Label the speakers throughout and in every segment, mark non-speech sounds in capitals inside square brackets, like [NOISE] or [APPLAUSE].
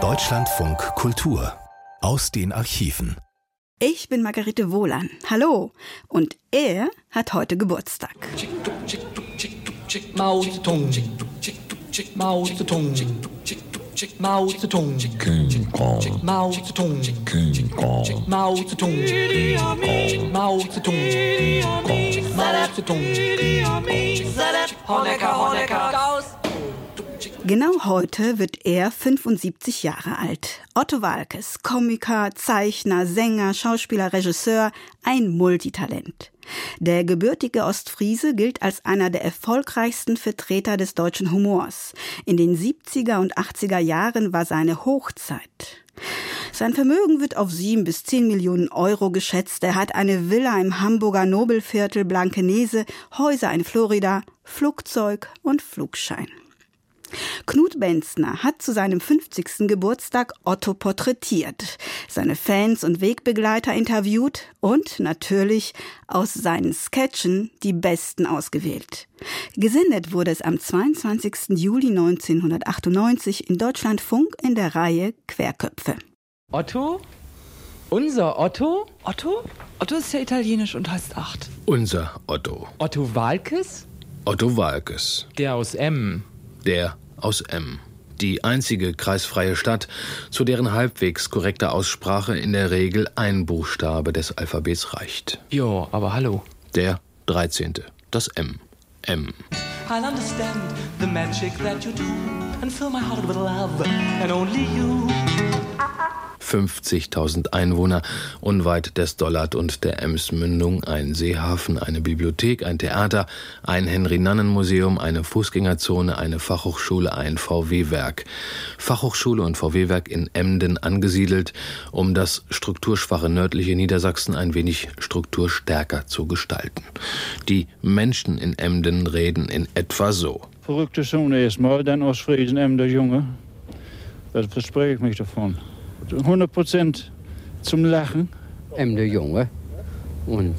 Speaker 1: Deutschlandfunk Kultur aus den Archiven.
Speaker 2: Ich bin Margarete Wohlan. Hallo. Und er hat heute Geburtstag.
Speaker 3: Mao Zedong. Mao Zedong. Mao Zedong.
Speaker 4: King Kong.
Speaker 3: Mao Zedong.
Speaker 4: King Kong.
Speaker 3: Mao Zedong. Mao Zedong. Mao Zedong. Honecker, Honecker.
Speaker 2: Genau heute wird er 75 Jahre alt. Otto Walkes, Komiker, Zeichner, Sänger, Schauspieler, Regisseur, ein Multitalent. Der gebürtige Ostfriese gilt als einer der erfolgreichsten Vertreter des deutschen Humors. In den 70er und 80er Jahren war seine Hochzeit. Sein Vermögen wird auf sieben bis zehn Millionen Euro geschätzt. Er hat eine Villa im Hamburger Nobelviertel Blankenese, Häuser in Florida, Flugzeug und Flugschein. Knut Benzner hat zu seinem 50. Geburtstag Otto porträtiert, seine Fans und Wegbegleiter interviewt und natürlich aus seinen Sketchen die besten ausgewählt. Gesendet wurde es am 22. Juli 1998 in Deutschlandfunk in der Reihe Querköpfe.
Speaker 5: Otto? Unser Otto? Otto? Otto ist ja italienisch und heißt acht.
Speaker 6: Unser Otto.
Speaker 5: Otto Walkes?
Speaker 6: Otto Walkes.
Speaker 5: Der aus M.
Speaker 6: Der aus M. Die einzige kreisfreie Stadt, zu deren halbwegs korrekter Aussprache in der Regel ein Buchstabe des Alphabets reicht.
Speaker 5: Jo, aber hallo.
Speaker 6: Der 13. Das M. M.
Speaker 3: I'll understand the magic that you do and fill my heart with love and only you.
Speaker 6: 50.000 Einwohner, unweit des Dollard und der Emsmündung, ein Seehafen, eine Bibliothek, ein Theater, ein Henry-Nannen-Museum, eine Fußgängerzone, eine Fachhochschule, ein VW-Werk. Fachhochschule und VW-Werk in Emden angesiedelt, um das strukturschwache nördliche Niedersachsen ein wenig strukturstärker zu gestalten. Die Menschen in Emden reden in etwa so.
Speaker 7: Verrückte Sohn erstmal, dann Ostfriesen, Emder Junge. Das verspreche ich mich davon. 100 Prozent zum Lachen.
Speaker 8: Emde Junge und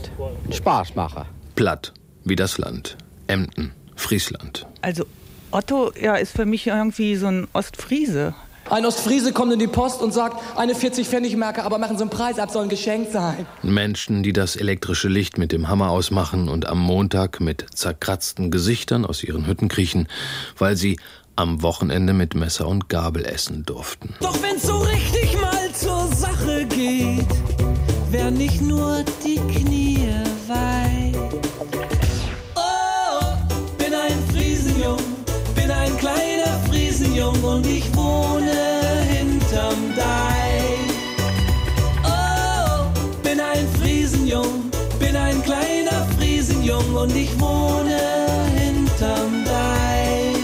Speaker 8: Spaßmacher.
Speaker 6: Platt, wie das Land. Emden, Friesland.
Speaker 9: Also Otto ja, ist für mich irgendwie so ein Ostfriese.
Speaker 3: Ein Ostfriese kommt in die Post und sagt, eine 40-Pfennig-Marke, aber machen Sie einen Preis ab, soll ein Geschenk sein.
Speaker 6: Menschen, die das elektrische Licht mit dem Hammer ausmachen und am Montag mit zerkratzten Gesichtern aus ihren Hütten kriechen, weil sie am Wochenende mit Messer und Gabel essen durften.
Speaker 10: Doch wenn's so richtig Sache geht, wär nicht nur die Knie weit. Oh, bin ein Friesenjung, bin ein kleiner Friesenjung und ich wohne hinterm Deich. Oh, bin ein Friesenjung, bin ein kleiner Friesenjung und ich wohne hinterm Deich.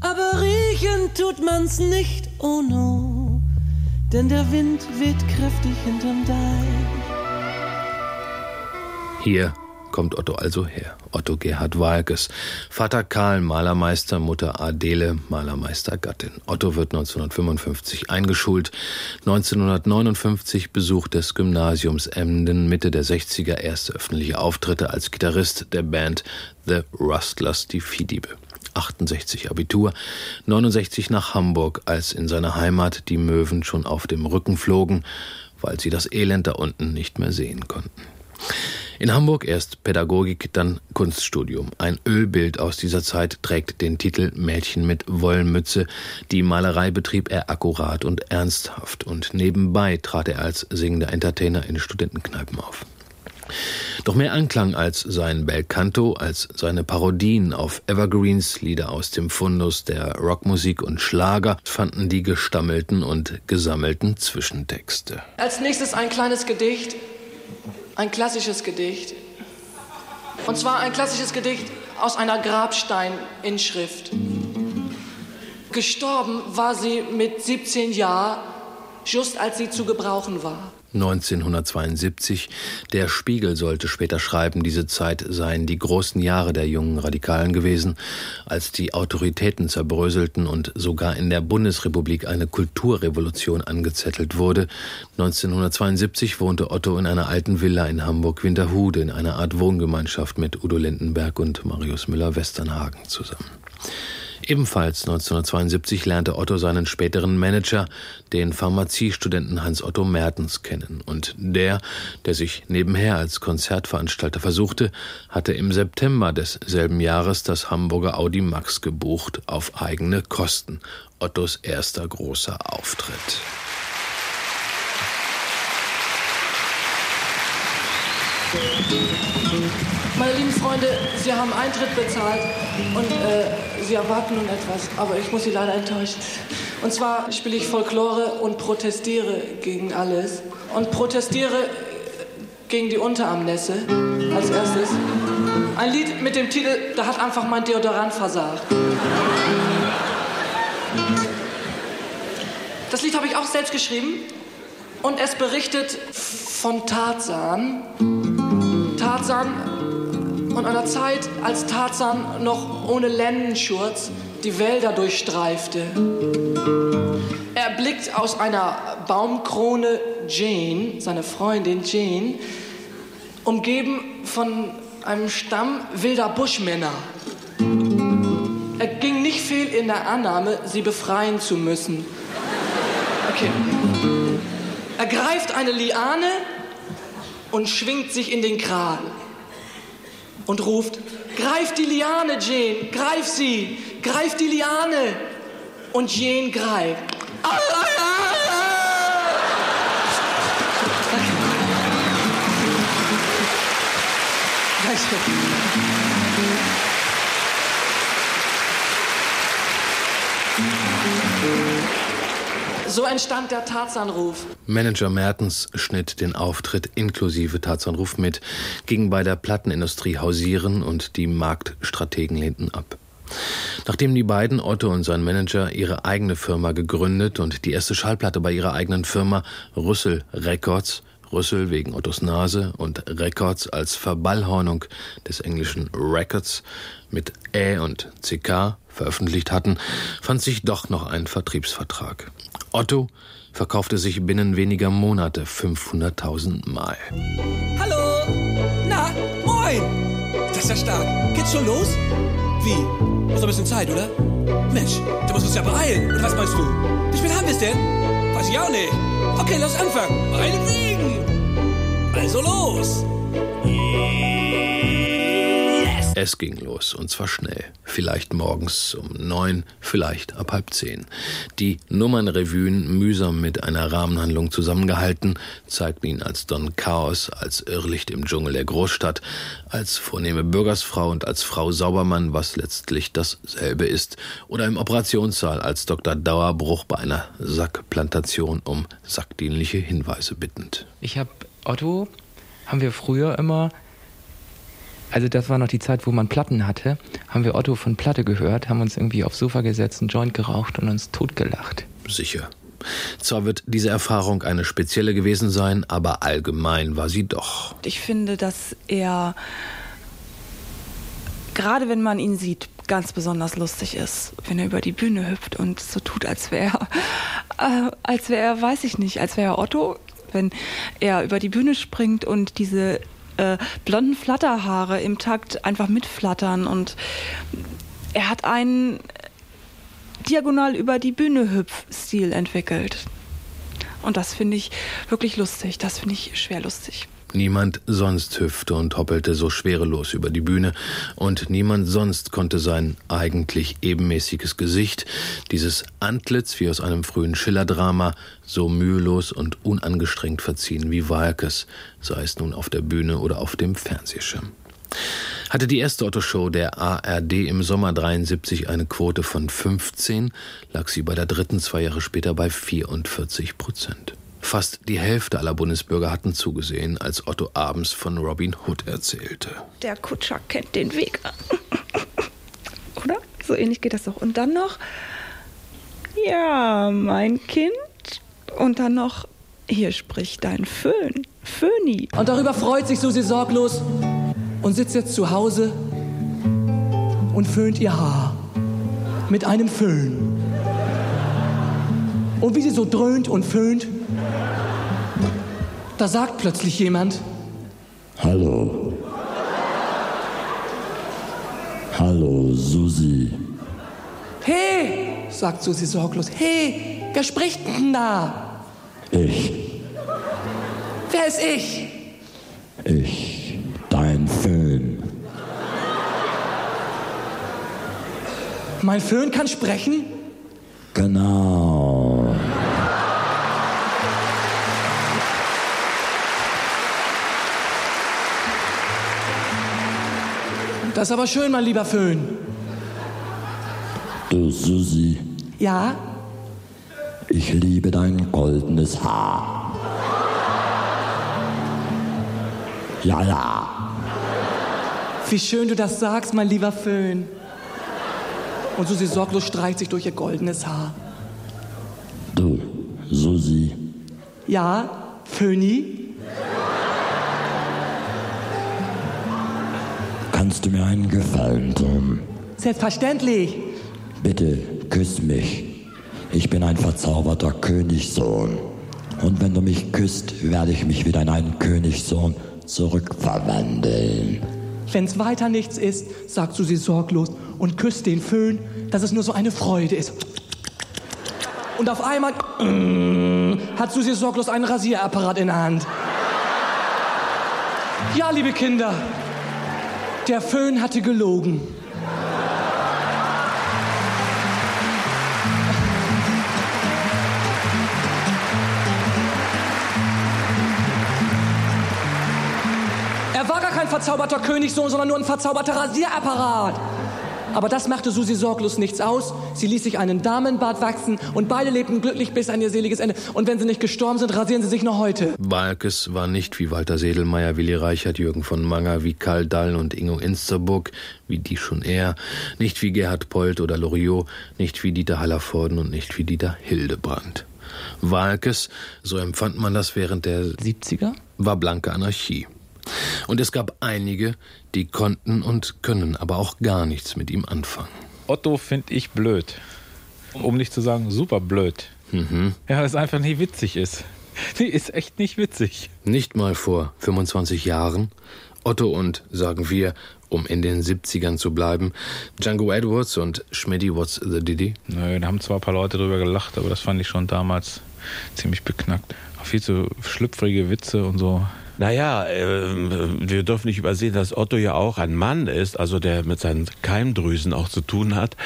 Speaker 10: Aber riechen tut man's nicht, oh no, denn der Wind weht kräftig hinterm Deich.
Speaker 6: Hier kommt Otto also her. Otto Gerhard Walkes. Vater Karl, Malermeister, Mutter Adele, Malermeister, Gattin. Otto wird 1955 eingeschult. 1959 Besuch des Gymnasiums Emden, Mitte der 60er erste öffentliche Auftritte als Gitarrist der Band The Rustlers, die Viehdiebe. 68 Abitur, 69 nach Hamburg, als in seiner Heimat die Möwen schon auf dem Rücken flogen, weil sie das Elend da unten nicht mehr sehen konnten. In Hamburg erst Pädagogik, dann Kunststudium. Ein Ölbild aus dieser Zeit trägt den Titel Mädchen mit Wollmütze. Die Malerei betrieb er akkurat und ernsthaft und nebenbei trat er als singender Entertainer in Studentenkneipen auf. Doch mehr Anklang als sein Belcanto, als seine Parodien auf Evergreens, Lieder aus dem Fundus der Rockmusik und Schlager, fanden die gestammelten und gesammelten Zwischentexte.
Speaker 3: Als nächstes ein kleines Gedicht, ein klassisches Gedicht. Und zwar ein klassisches Gedicht aus einer Grabsteininschrift. Gestorben war sie mit 17 Jahren, just als sie zu gebrauchen war.
Speaker 6: 1972. Der Spiegel sollte später schreiben, diese Zeit seien die großen Jahre der jungen Radikalen gewesen, als die Autoritäten zerbröselten und sogar in der Bundesrepublik eine Kulturrevolution angezettelt wurde. 1972 wohnte Otto in einer alten Villa in Hamburg-Winterhude in einer Art Wohngemeinschaft mit Udo Lindenberg und Marius Müller-Westernhagen zusammen. Ebenfalls 1972 lernte Otto seinen späteren Manager, den Pharmaziestudenten Hans-Otto Mertens, kennen. Und der, der sich nebenher als Konzertveranstalter versuchte, hatte im September desselben Jahres das Hamburger Audi Max gebucht auf eigene Kosten. Ottos erster großer Auftritt.
Speaker 3: Meine lieben Freunde, Sie haben Eintritt bezahlt und äh, Sie erwarten nun etwas, aber ich muss Sie leider enttäuschen. Und zwar spiele ich Folklore und protestiere gegen alles und protestiere gegen die Unterarmnässe als erstes. Ein Lied mit dem Titel Da hat einfach mein Deodorant versagt. Das Lied habe ich auch selbst geschrieben und es berichtet von Tarzan. Tarzan und einer Zeit, als Tarzan noch ohne Lendenschurz die Wälder durchstreifte. Er blickt aus einer Baumkrone Jane, seine Freundin Jane, umgeben von einem Stamm wilder Buschmänner. Er ging nicht fehl in der Annahme, sie befreien zu müssen. Okay. Er greift eine Liane und schwingt sich in den Kragen und ruft, greif die Liane, Jane, greif sie, greif die Liane. Und Jane greift. Ah, ah, ah, So entstand der Tarzanruf.
Speaker 6: Manager Mertens schnitt den Auftritt inklusive Tarzanruf mit, ging bei der Plattenindustrie hausieren und die Marktstrategen lehnten ab. Nachdem die beiden, Otto und sein Manager, ihre eigene Firma gegründet und die erste Schallplatte bei ihrer eigenen Firma Rüssel Records Rüssel wegen Ottos Nase und Records als Verballhornung des englischen Records mit Ä und CK veröffentlicht hatten, fand sich doch noch ein Vertriebsvertrag. Otto verkaufte sich binnen weniger Monate 500.000 Mal.
Speaker 10: Hallo! Na, moin! Das ist ja stark. Geht's schon los? Wie? Muss noch ein bisschen Zeit, oder? Mensch, du musst uns ja beeilen. Und was meinst du? Wie spät haben wir's denn? Weiß ich auch nicht. Okay, lass anfangen. Meinetwegen. Also los.
Speaker 6: Es ging los, und zwar schnell. Vielleicht morgens um neun, vielleicht ab halb zehn. Die Nummernrevuen, mühsam mit einer Rahmenhandlung zusammengehalten, zeigten ihn als Don Chaos, als Irrlicht im Dschungel der Großstadt, als vornehme Bürgersfrau und als Frau Saubermann, was letztlich dasselbe ist, oder im Operationssaal als Dr. Dauerbruch bei einer Sackplantation um sackdienliche Hinweise bittend.
Speaker 5: Ich habe Otto, haben wir früher immer also das war noch die Zeit, wo man Platten hatte, haben wir Otto von Platte gehört, haben uns irgendwie aufs Sofa gesetzt, einen Joint geraucht und uns totgelacht.
Speaker 6: Sicher. Zwar wird diese Erfahrung eine spezielle gewesen sein, aber allgemein war sie doch.
Speaker 9: Ich finde, dass er, gerade wenn man ihn sieht, ganz besonders lustig ist, wenn er über die Bühne hüpft und so tut, als wäre er, äh, als wäre er, weiß ich nicht, als wäre er Otto, wenn er über die Bühne springt und diese äh, blonden Flatterhaare im Takt einfach mitflattern und er hat einen diagonal über die Bühne Hüpf-Stil entwickelt. Und das finde ich wirklich lustig. Das finde ich schwer lustig.
Speaker 6: Niemand sonst hüpfte und hoppelte so schwerelos über die Bühne, und niemand sonst konnte sein eigentlich ebenmäßiges Gesicht, dieses Antlitz wie aus einem frühen Schillerdrama, so mühelos und unangestrengt verziehen wie Walkes, sei es nun auf der Bühne oder auf dem Fernsehschirm. Hatte die erste Otto-Show der ARD im Sommer 73 eine Quote von 15, lag sie bei der dritten zwei Jahre später bei 44 Prozent. Fast die Hälfte aller Bundesbürger hatten zugesehen, als Otto abends von Robin Hood erzählte.
Speaker 9: Der Kutscher kennt den Weg. [LAUGHS] Oder? So ähnlich geht das doch. Und dann noch, ja, mein Kind. Und dann noch, Hier spricht dein Föhn, Föhni.
Speaker 3: Und darüber freut sich Susi sorglos und sitzt jetzt zu Hause und föhnt ihr Haar mit einem Föhn. Und wie sie so dröhnt und föhnt, da sagt plötzlich jemand,
Speaker 4: Hallo. Hallo, Susi.
Speaker 3: Hey, sagt Susi sorglos, hey, wer spricht denn da?
Speaker 4: Ich,
Speaker 3: Wer ist ich?
Speaker 4: ich, dein Föhn.
Speaker 3: Mein Föhn kann sprechen? Das ist aber schön, mein lieber Föhn.
Speaker 4: Du, Susi,
Speaker 3: Ja?
Speaker 4: ich liebe dein goldenes Haar. Ja, ja.
Speaker 3: Wie schön du das sagst, mein lieber Föhn. Und Susi sorglos streicht sich durch ihr goldenes Haar.
Speaker 4: Du, Susi,
Speaker 3: Ja, Föhni?
Speaker 4: Kannst du mir einen Gefallen tun?
Speaker 3: Selbstverständlich.
Speaker 4: Bitte küss mich. Ich bin ein verzauberter Königssohn. Und wenn du mich küsst, werde ich mich wieder in einen Königssohn zurückverwandeln.
Speaker 3: Wenn's weiter nichts ist, sagt Susi sorglos und küsst den Föhn, dass es nur so eine Freude ist. Und auf einmal hat Susi sorglos einen Rasierapparat in der Hand. Ja, liebe Kinder, der Föhn hatte gelogen. Er war gar kein verzauberter Königssohn, sondern nur ein verzauberter Rasierapparat. Aber das machte Susi sorglos nichts aus. Sie ließ sich einen Damenbart wachsen und beide lebten glücklich bis an ihr seliges Ende. Und wenn sie nicht gestorben sind, rasieren sie sich noch heute.
Speaker 6: Walkes war nicht wie Walter Sedelmeier, Willi Reichert, Jürgen von Manger, wie Karl Dall und Ingo Insterburg, wie die schon er, nicht wie Gerhard Polt oder Loriot, nicht wie Dieter Hallervorden und nicht wie Dieter Hildebrand. Walkes, so empfand man das während der
Speaker 5: 70er,
Speaker 6: war blanke Anarchie. Und es gab einige, die konnten und können aber auch gar nichts mit ihm anfangen.
Speaker 11: Otto finde ich blöd. Um nicht zu sagen super blöd.
Speaker 6: Mhm.
Speaker 11: Ja, weil es einfach nicht witzig ist. [LAUGHS] Nee, ist echt nicht witzig.
Speaker 6: Nicht mal vor 25 Jahren. Otto und, sagen wir, um in den 70ern zu bleiben, Django Edwards und Schmidty What's the Diddy?
Speaker 11: Nö, da haben zwar ein paar Leute drüber gelacht, aber das fand ich schon damals ziemlich beknackt. Auch viel zu schlüpfrige Witze und so.
Speaker 12: Naja, äh, wir dürfen nicht übersehen, dass Otto ja auch ein Mann ist, also der mit seinen Keimdrüsen auch zu tun hat.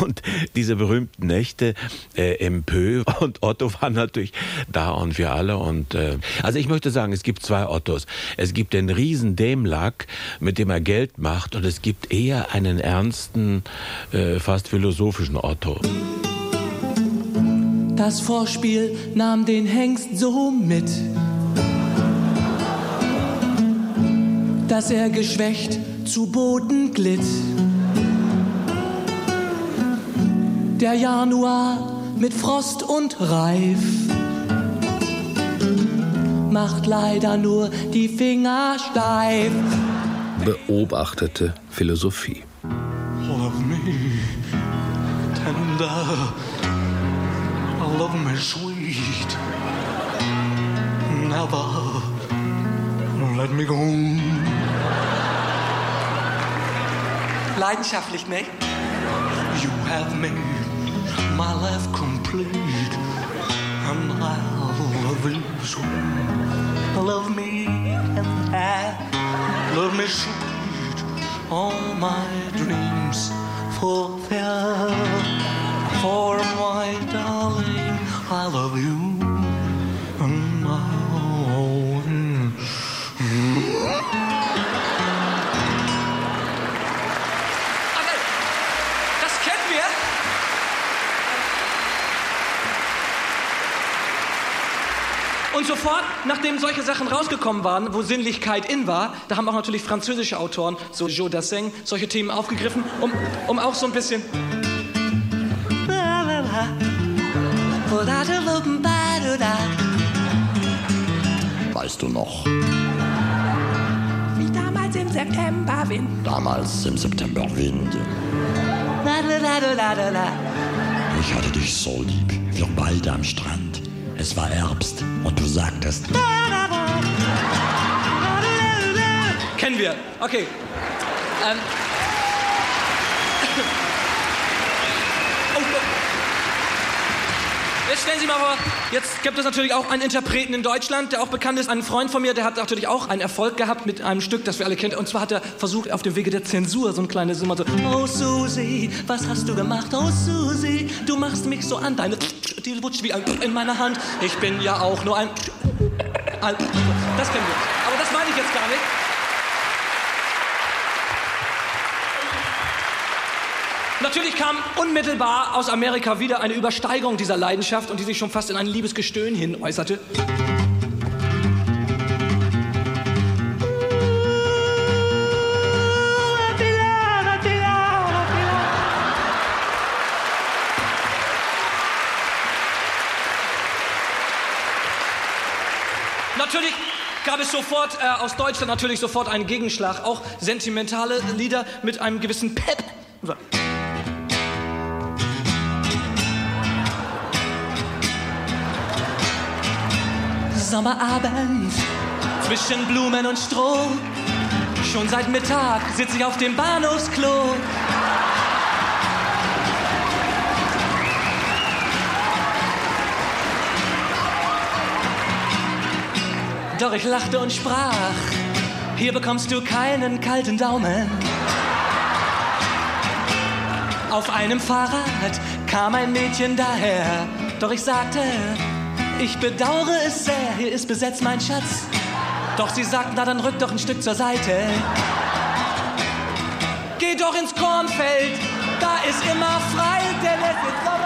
Speaker 12: Und diese berühmten Nächte äh, im Pö und Otto waren natürlich da und wir alle. Und äh, also ich möchte sagen, es gibt zwei Ottos. Es gibt den riesen Dämlack, mit dem er Geld macht, und es gibt eher einen ernsten, äh, fast philosophischen Otto.
Speaker 3: Das Vorspiel nahm den Hengst so mit, dass er geschwächt zu Boden glitt. Der Januar mit Frost und Reif macht leider nur die Finger steif.
Speaker 6: Beobachtete Philosophie.
Speaker 10: Love me tender, love me sweet, never let me go.
Speaker 3: Leidenschaftlich, ne?
Speaker 10: You have made my life complete, and I love you so. Love me and I love me sweet, all my dreams fulfill. For my darling, I love you,
Speaker 3: sofort, nachdem solche Sachen rausgekommen waren, wo Sinnlichkeit in war, da haben auch natürlich französische Autoren, so Joe Dassin, solche Themen aufgegriffen, um, um auch so ein bisschen.
Speaker 4: weißt du noch?
Speaker 13: Wie damals im September Wind.
Speaker 4: Damals im September Wind. Ich hatte dich so lieb. Wir beide am Strand. Es war Herbst und du sagtest.
Speaker 3: Kennen wir. Okay. Ähm. Oh, oh. Jetzt stellen Sie mal vor, jetzt gibt es natürlich auch einen Interpreten in Deutschland, der auch bekannt ist. Ein Freund von mir, der hat natürlich auch einen Erfolg gehabt mit einem Stück, das wir alle kennen. Und zwar hat er versucht, auf dem Wege der Zensur so ein kleines Simmer so. Oh Susi, was hast du gemacht? Oh Susi, du machst mich so an. Deine die wutscht wie ein in meiner Hand. Ich bin ja auch nur ein. ein das kennen wir. Aber das meine ich jetzt gar nicht. Natürlich kam unmittelbar aus Amerika wieder eine Übersteigerung dieser Leidenschaft und die sich schon fast in ein Liebesgestöhn hin äußerte. Es sofort äh, aus Deutschland natürlich sofort einen Gegenschlag, auch sentimentale Lieder mit einem gewissen Pep. So. Sommerabend zwischen Blumen und Stroh. Schon seit Mittag sitze ich auf dem Bahnhofsklo. Doch ich lachte und sprach, hier bekommst du keinen kalten Daumen. Auf einem Fahrrad kam ein Mädchen daher, doch ich sagte, ich bedauere es sehr, hier ist besetzt mein Schatz. Doch sie sagt, na dann rück doch ein Stück zur Seite. Geh doch ins Kornfeld, da ist immer frei, denn es ist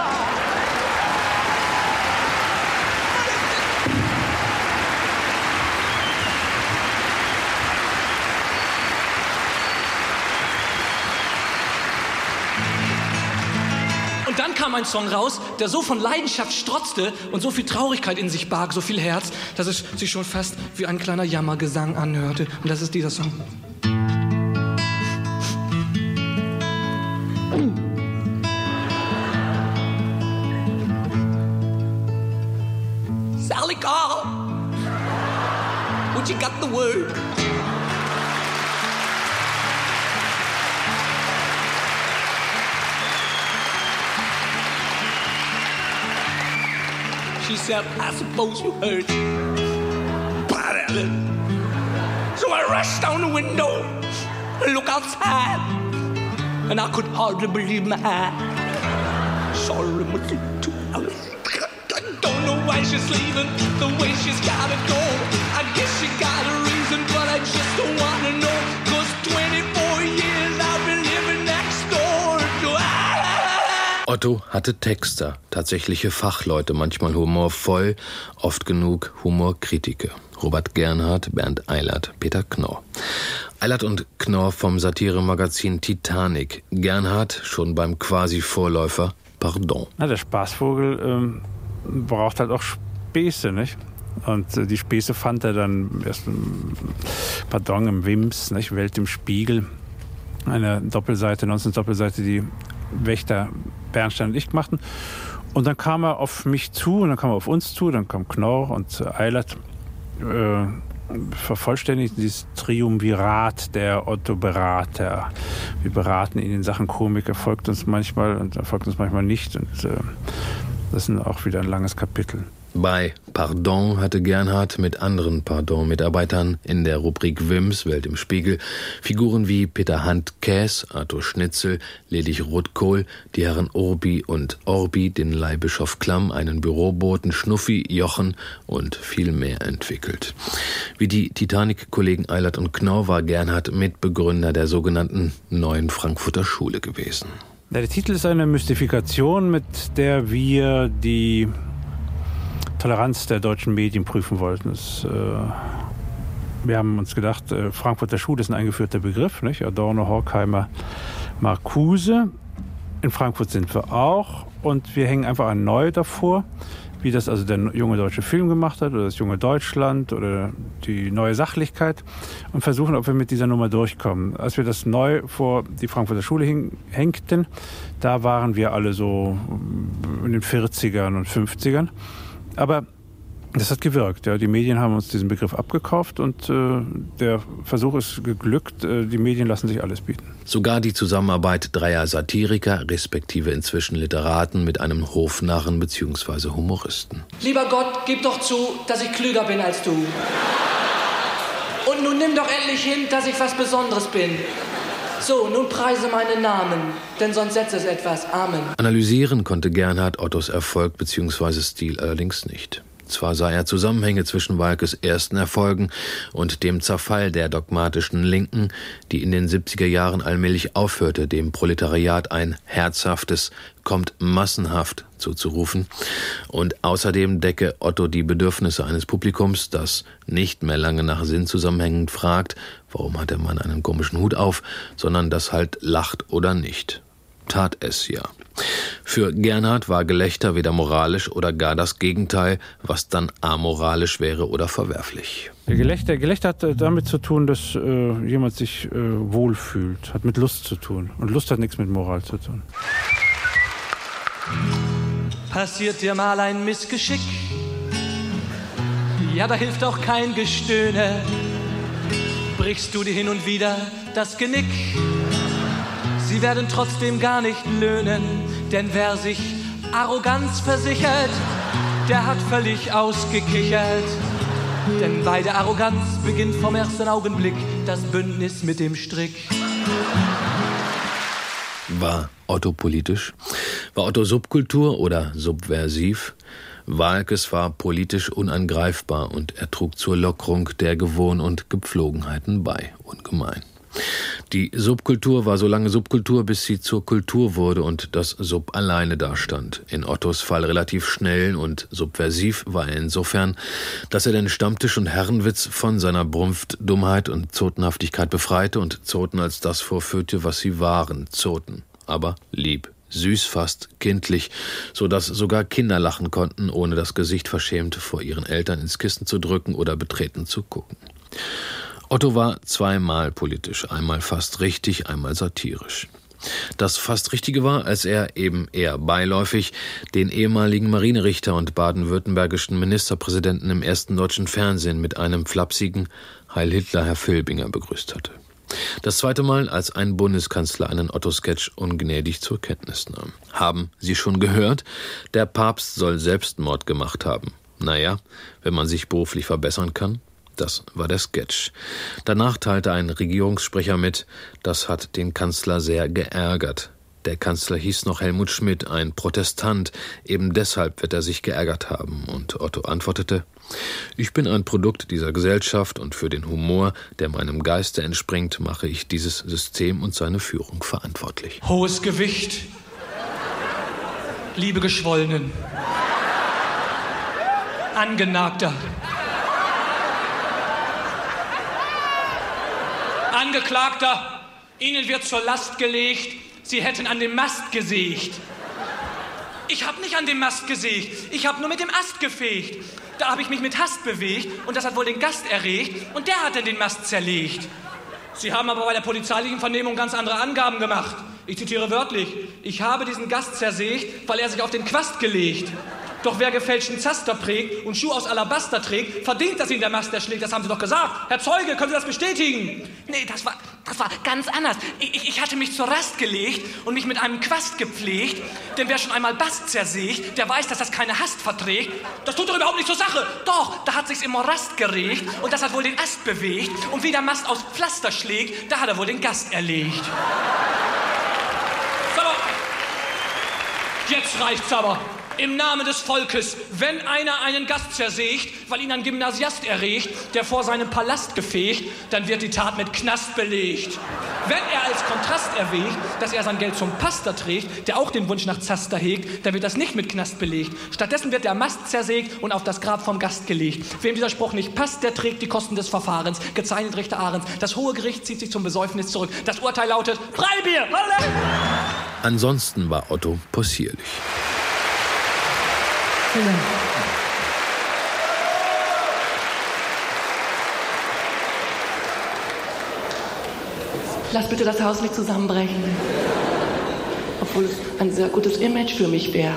Speaker 3: kam ein Song raus, der so von Leidenschaft strotzte und so viel Traurigkeit in sich barg, so viel Herz, dass es sich schon fast wie ein kleiner Jammergesang anhörte. Und das ist dieser Song. Sally Carl, would you got the word? She said, I suppose you heard. So I rushed down the window and look outside. And I could hardly believe my eyes. Sorry. Two Alice. I don't know why she's leaving, the way she's gotta go. I guess she got a reason, but I just don't wanna know. Cause 24
Speaker 6: Otto hatte Texter, tatsächliche Fachleute, manchmal humorvoll, oft genug Humorkritiker. Robert Gernhardt, Bernd Eilert, Peter Knorr. Eilert und Knorr vom Satiremagazin Titanic. Gernhardt schon beim quasi Vorläufer Pardon.
Speaker 7: Na, der Spaßvogel ähm, braucht halt auch Späße, nicht? Und äh, die Späße fand er dann erst im Pardon im Wims, nicht? Welt im Spiegel. Eine Doppelseite, 19 Doppelseite, die Wächter Bernstein und ich machten. Und dann kam er auf mich zu und dann kam er auf uns zu, dann kam Knorr und äh, Eilert äh, vervollständigten dieses Triumvirat der Otto-Berater. Wir beraten ihn in Sachen Komik, er folgt uns manchmal und er folgt uns manchmal nicht. Und äh, das ist auch wieder ein langes Kapitel.
Speaker 6: Bei Pardon hatte Gernhardt mit anderen Pardon-Mitarbeitern in der Rubrik Wims Welt im Spiegel Figuren wie Peter Handkäs, Arthur Schnitzel, Ledig Rotkohl, die Herren Urbi und Orbi, den Leihbischof Klamm, einen Büroboten Schnuffi, Jochen und viel mehr entwickelt. Wie die Titanic-Kollegen Eilert und Knorr war Gernhardt Mitbegründer der sogenannten Neuen Frankfurter Schule gewesen.
Speaker 7: Der Titel ist eine Mystifikation, mit der wir die Toleranz der deutschen Medien prüfen wollten. Das, äh, wir haben uns gedacht, äh, Frankfurter Schule ist ein eingeführter Begriff, nicht? Adorno, Horkheimer, Marcuse. In Frankfurt sind wir auch und wir hängen einfach ein Neu davor. wie das also der junge deutsche Film gemacht hat oder das junge Deutschland oder die neue Sachlichkeit und versuchen, ob wir mit dieser Nummer durchkommen. Als wir das neu vor die Frankfurter Schule hängten, da waren wir alle so in den 40ern und 50ern. Aber das hat gewirkt. Ja. Die Medien haben uns diesen Begriff abgekauft und äh, der Versuch ist geglückt. Äh, die Medien lassen sich alles bieten.
Speaker 6: Sogar die Zusammenarbeit dreier Satiriker, respektive inzwischen Literaten, mit einem Hofnarren bzw. Humoristen.
Speaker 14: Lieber Gott, gib doch zu, dass ich klüger bin als du. Und nun nimm doch endlich hin, dass ich was Besonderes bin. So, nun preise meinen Namen, denn sonst setzt es etwas. Amen.
Speaker 6: Analysieren konnte Gernhard Ottos Erfolg bzw. Stil allerdings nicht. Zwar sah er Zusammenhänge zwischen Walkes ersten Erfolgen und dem Zerfall der dogmatischen Linken, die in den 70er Jahren allmählich aufhörte, dem Proletariat ein herzhaftes, kommt massenhaft zuzurufen. Und außerdem decke Otto die Bedürfnisse eines Publikums, das nicht mehr lange nach Sinnzusammenhängen fragt, warum hat der Mann einen komischen Hut auf, sondern das halt lacht oder nicht. Tat es ja. Für Gernhard war Gelächter weder moralisch oder gar das Gegenteil, was dann amoralisch wäre oder verwerflich.
Speaker 7: Der Gelächter, Gelächter hat äh, damit zu tun, dass äh, jemand sich äh, wohlfühlt, hat mit Lust zu tun. Und Lust hat nichts mit Moral zu tun.
Speaker 3: Passiert dir mal ein Missgeschick? Ja, da hilft auch kein Gestöhne. Brichst du dir hin und wieder das Genick? Sie werden trotzdem gar nicht löhnen, denn wer sich Arroganz versichert, der hat völlig ausgekichert. Denn bei der Arroganz beginnt vom ersten Augenblick das Bündnis mit dem Strick.
Speaker 6: War Otto politisch? War Otto Subkultur oder subversiv? Walkes war politisch unangreifbar und er trug zur Lockerung der Gewohn- und Gepflogenheiten bei, ungemein. Die Subkultur war so lange Subkultur, bis sie zur Kultur wurde und das Sub alleine dastand. In Ottos Fall relativ schnell und subversiv war er insofern, dass er den Stammtisch und Herrenwitz von seiner Brumpft, Dummheit und Zotenhaftigkeit befreite und Zoten als das vorführte, was sie waren, Zoten, aber lieb süß fast, kindlich, so dass sogar Kinder lachen konnten, ohne das Gesicht verschämt vor ihren Eltern ins Kissen zu drücken oder betreten zu gucken. Otto war zweimal politisch, einmal fast richtig, einmal satirisch. Das fast Richtige war, als er eben eher beiläufig den ehemaligen Marinerichter und baden-württembergischen Ministerpräsidenten im ersten deutschen Fernsehen mit einem flapsigen Heil Hitler Herr Filbinger begrüßt hatte. Das zweite Mal, als ein Bundeskanzler einen Otto-Sketch ungnädig zur Kenntnis nahm. Haben Sie schon gehört? Der Papst soll Selbstmord gemacht haben. Naja, wenn man sich beruflich verbessern kann, das war der Sketch. Danach teilte ein Regierungssprecher mit, das hat den Kanzler sehr geärgert. Der Kanzler hieß noch Helmut Schmidt, ein Protestant, eben deshalb wird er sich geärgert haben. Und Otto antwortete, ich bin ein Produkt dieser Gesellschaft und für den Humor, der meinem Geiste entspringt, mache ich dieses System und seine Führung verantwortlich.
Speaker 3: Hohes Gewicht, liebe Geschwollenen, Angenagter, Angeklagter, Ihnen wird zur Last gelegt, Sie hätten an dem Mast gesägt. Ich habe nicht an dem Mast gesägt, ich habe nur mit dem Ast gefegt. Da habe ich mich mit Hast bewegt und das hat wohl den Gast erregt und der hat dann den Mast zerlegt. Sie haben aber bei der polizeilichen Vernehmung ganz andere Angaben gemacht. Ich zitiere wörtlich. Ich habe diesen Gast zersägt, weil er sich auf den Quast gelegt. Doch wer gefälschten Zaster prägt und Schuh aus Alabaster trägt, verdient, dass ihn der Mast erschlägt. Das haben Sie doch gesagt. Herr Zeuge, können Sie das bestätigen? Nee, das war, das war ganz anders. Ich, ich hatte mich zur Rast gelegt und mich mit einem Quast gepflegt. Denn wer schon einmal Bast zersägt, der weiß, dass das keine Hast verträgt. Das tut doch überhaupt nicht zur Sache. Doch, da hat sich's im Morast geregt und das hat wohl den Ast bewegt. Und wie der Mast aus Pflaster schlägt, da hat er wohl den Gast erlegt. Jetzt reicht's aber im Namen des Volkes, wenn einer einen Gast zersägt, weil ihn ein Gymnasiast erregt, der vor seinem Palast gefegt, dann wird die Tat mit Knast belegt. Wenn er als Kontrast erwägt, dass er sein Geld zum Pastor trägt, der auch den Wunsch nach Zaster hegt, dann wird das nicht mit Knast belegt. Stattdessen wird der Mast zersägt und auf das Grab vom Gast gelegt. Wem dieser Spruch nicht passt, der trägt die Kosten des Verfahrens. Gezeichnet Richter Ahrens. Das Hohe Gericht zieht sich zum Besäufnis zurück. Das Urteil lautet Freibier!
Speaker 6: Ansonsten war Otto possierlich.
Speaker 15: Vielen Dank.
Speaker 3: Lass bitte das Haus nicht zusammenbrechen. Obwohl es ein sehr gutes Image für mich wäre.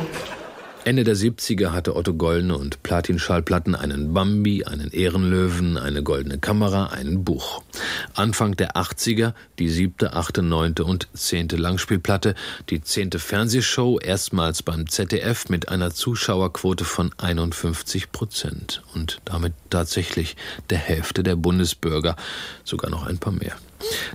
Speaker 6: Ende der 70er hatte Otto Goldene und Platin-Schallplatten einen Bambi, einen Ehrenlöwen, eine goldene Kamera, ein Buch. Anfang der 80er die siebte, achte, neunte und zehnte Langspielplatte, die zehnte Fernsehshow, erstmals beim ZDF mit einer Zuschauerquote von 51 Prozent und damit tatsächlich der Hälfte der Bundesbürger, sogar noch ein paar mehr.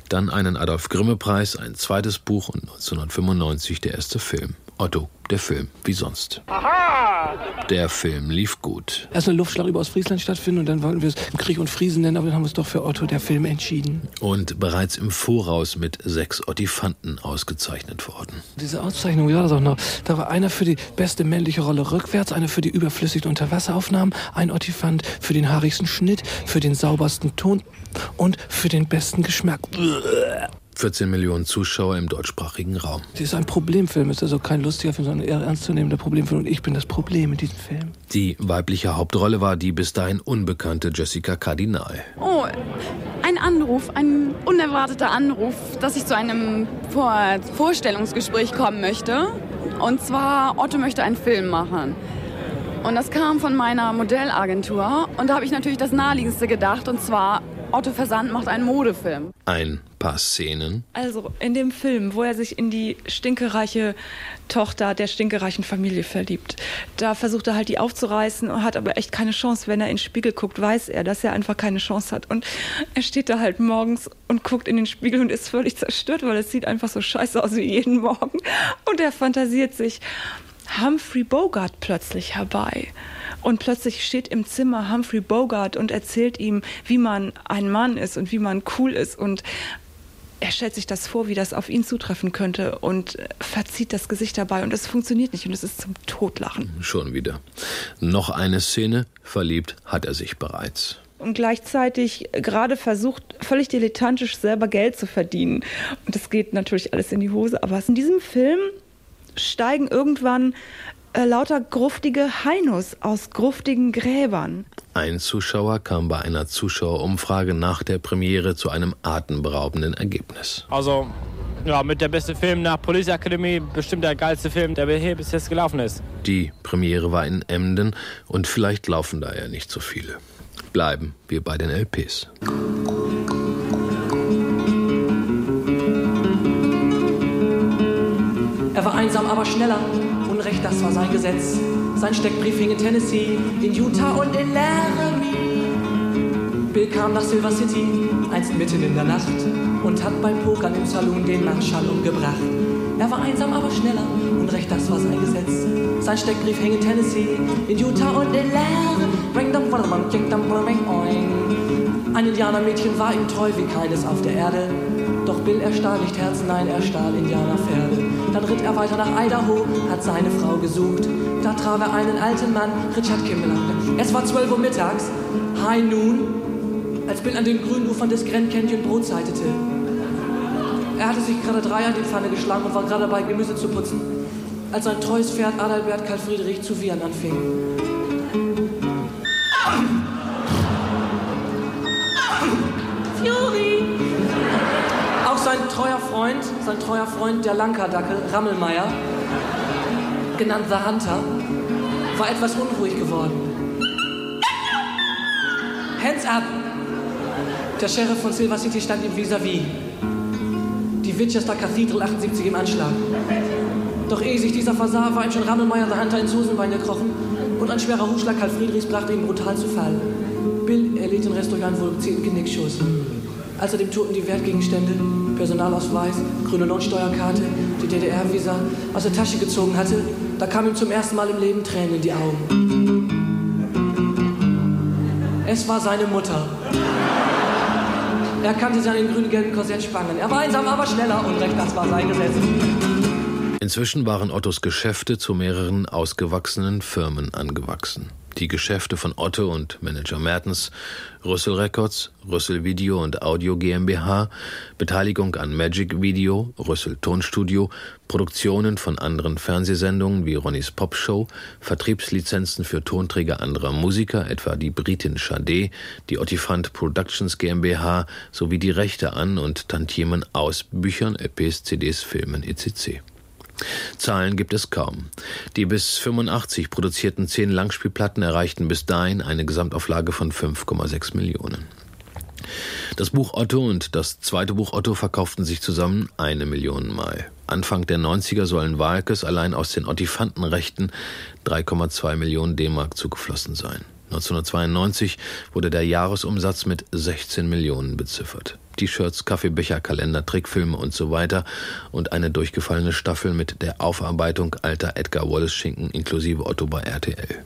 Speaker 6: Dann einen Adolf Grimme Preis, ein zweites Buch und 1995 der erste Film. Otto, der Film, wie sonst. Aha! Der Film lief gut.
Speaker 16: Erst eine Luftschlag über Ostfriesland stattfinden und dann wollten wir es Krieg und Friesen nennen, aber dann haben wir es doch für Otto, der Film, entschieden.
Speaker 6: Und bereits im Voraus mit sechs Ottifanten ausgezeichnet worden.
Speaker 16: Diese Auszeichnung, ja, das auch noch. Da war einer für die beste männliche Rolle rückwärts, einer für die überflüssigen Unterwasseraufnahmen, ein Ottifant für den haarigsten Schnitt, für den saubersten Ton und für den besten Geschmack.
Speaker 6: 14 Millionen Zuschauer im deutschsprachigen Raum.
Speaker 16: Das ist ein Problemfilm, es ist also kein lustiger Film, sondern ein eher ernstzunehmender Problemfilm und ich bin das Problem in diesem Film.
Speaker 6: Die weibliche Hauptrolle war die bis dahin unbekannte Jessica Cardinal.
Speaker 17: Oh, ein Anruf, ein unerwarteter Anruf, dass ich zu einem Vor Vorstellungsgespräch kommen möchte. Und zwar, Otto möchte einen Film machen. Und das kam von meiner Modellagentur. Und da habe ich natürlich das Naheliegendste gedacht, und zwar Otto Versand macht einen Modefilm.
Speaker 6: Ein Szenen.
Speaker 9: Also in dem Film, wo er sich in die stinkereiche Tochter der stinkereichen Familie verliebt, da versucht er halt die aufzureißen und hat aber echt keine Chance. Wenn er in den Spiegel guckt, weiß er, dass er einfach keine Chance hat. Und er steht da halt morgens und guckt in den Spiegel und ist völlig zerstört, weil es sieht einfach so scheiße aus wie jeden Morgen. Und er fantasiert sich Humphrey Bogart plötzlich herbei. Und plötzlich steht im Zimmer Humphrey Bogart und erzählt ihm, wie man ein Mann ist und wie man cool ist. Und er stellt sich das vor, wie das auf ihn zutreffen könnte und verzieht das Gesicht dabei. Und es funktioniert nicht und es ist zum Totlachen.
Speaker 6: Schon wieder. Noch eine Szene. Verliebt hat er sich bereits
Speaker 9: und gleichzeitig gerade versucht, völlig dilettantisch selber Geld zu verdienen. Und das geht natürlich alles in die Hose. Aber in diesem Film steigen irgendwann äh, lauter gruftige Hainos aus gruftigen Gräbern.
Speaker 6: Ein Zuschauer kam bei einer Zuschauerumfrage nach der Premiere zu einem atemberaubenden Ergebnis.
Speaker 18: Also, ja, mit der beste Film nach Police Academy bestimmt der geilste Film, der hier bis jetzt gelaufen ist.
Speaker 6: Die Premiere war in Emden und vielleicht laufen da ja nicht so viele. Bleiben wir bei den LPs.
Speaker 3: Er war einsam, aber schneller. Unrecht, das war sein Gesetz. Sein Steckbrief hing in Tennessee, in Utah und in Laramie. Bill kam nach Silver City, einst mitten in der Nacht, und hat beim Pokern im Saloon den Marschall umgebracht. Er war einsam, aber schneller. Unrecht, das war sein Gesetz. Sein Steckbrief hing in Tennessee, in Utah und in Laramie. Ein Indianermädchen war ihm treu wie keines auf der Erde. Doch Bill erstahl nicht Herzen, nein, er stahl Indianerpferde. Dann ritt er weiter nach Idaho, hat seine Frau gesucht. Da traf er einen alten Mann, Richard Kimball. Es war 12 Uhr mittags, High Noon, als Bill an den grünen Ufern des Grand Canyon Brot. Er hatte sich gerade drei an die Pfanne geschlagen und war gerade dabei, Gemüse zu putzen, als sein treues Pferd Adalbert Karl Friedrich zu wiehern anfing. Sein treuer Freund, sein treuer Freund, der Lankerdackel, Rammelmeier, genannt The Hunter, war etwas unruhig geworden. Hands up! Der Sheriff von Silver City stand ihm vis-à-vis. Die Winchester Cathedral 78 im Anschlag. Doch ehe sich dieser versah, war ihm schon Rammelmeier The Hunter ins Hosenbein gekrochen und ein schwerer Hufschlag Karl Friedrichs brachte ihn brutal zu Fall. Bill erlitt den Rest durch einen wohl gezielten Genickschuss. Als er dem Toten die Wertgegenstände, Personalausweis, grüne Lohnsteuerkarte, die DDR-Visa aus der Tasche gezogen hatte, da kam ihm zum ersten Mal im Leben Tränen in die Augen. Es war seine Mutter. Er kannte seinen grün-gelben Korsettspangen. Er war einsam, aber schneller und recht, das war sein Gesetz.
Speaker 6: Inzwischen waren Ottos Geschäfte zu mehreren ausgewachsenen Firmen angewachsen. Die Geschäfte von Otto und Manager Mertens, Rüssel Records, Rüssel Video und Audio GmbH, Beteiligung an Magic Video, Rüssel Tonstudio, Produktionen von anderen Fernsehsendungen wie Ronnys Popshow, Vertriebslizenzen für Tonträger anderer Musiker, etwa die Britin Sade, die Ottifant Productions GmbH sowie die Rechte an und Tantiemen aus Büchern, LPs, CDs, Filmen etc. Zahlen gibt es kaum. Die bis 85 produzierten zehn Langspielplatten erreichten bis dahin eine Gesamtauflage von 5,6 Millionen. Das Buch Otto und das zweite Buch Otto verkauften sich zusammen eine Million Mal. Anfang der 90er sollen Walkes allein aus den Ottifantenrechten 3,2 Millionen D-Mark zugeflossen sein. 1992 wurde der Jahresumsatz mit 16 Millionen beziffert. T-Shirts, Kaffeebecher, Kalender, Trickfilme und so weiter und eine durchgefallene Staffel mit der Aufarbeitung alter Edgar Wallace-Schinken inklusive Otto bei RTL.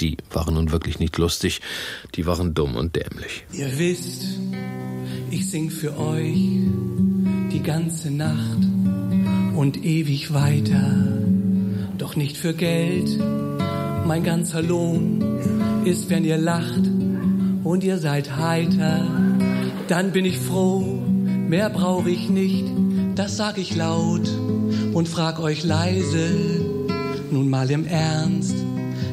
Speaker 6: Die waren nun wirklich nicht lustig, die waren dumm und dämlich.
Speaker 10: Ihr wisst, ich sing für euch die ganze Nacht und ewig weiter, doch nicht für Geld. Mein ganzer Lohn ist, wenn ihr lacht und ihr seid heiter dann bin ich froh, mehr brauche ich nicht, das sag ich laut und frag euch leise, nun mal im Ernst,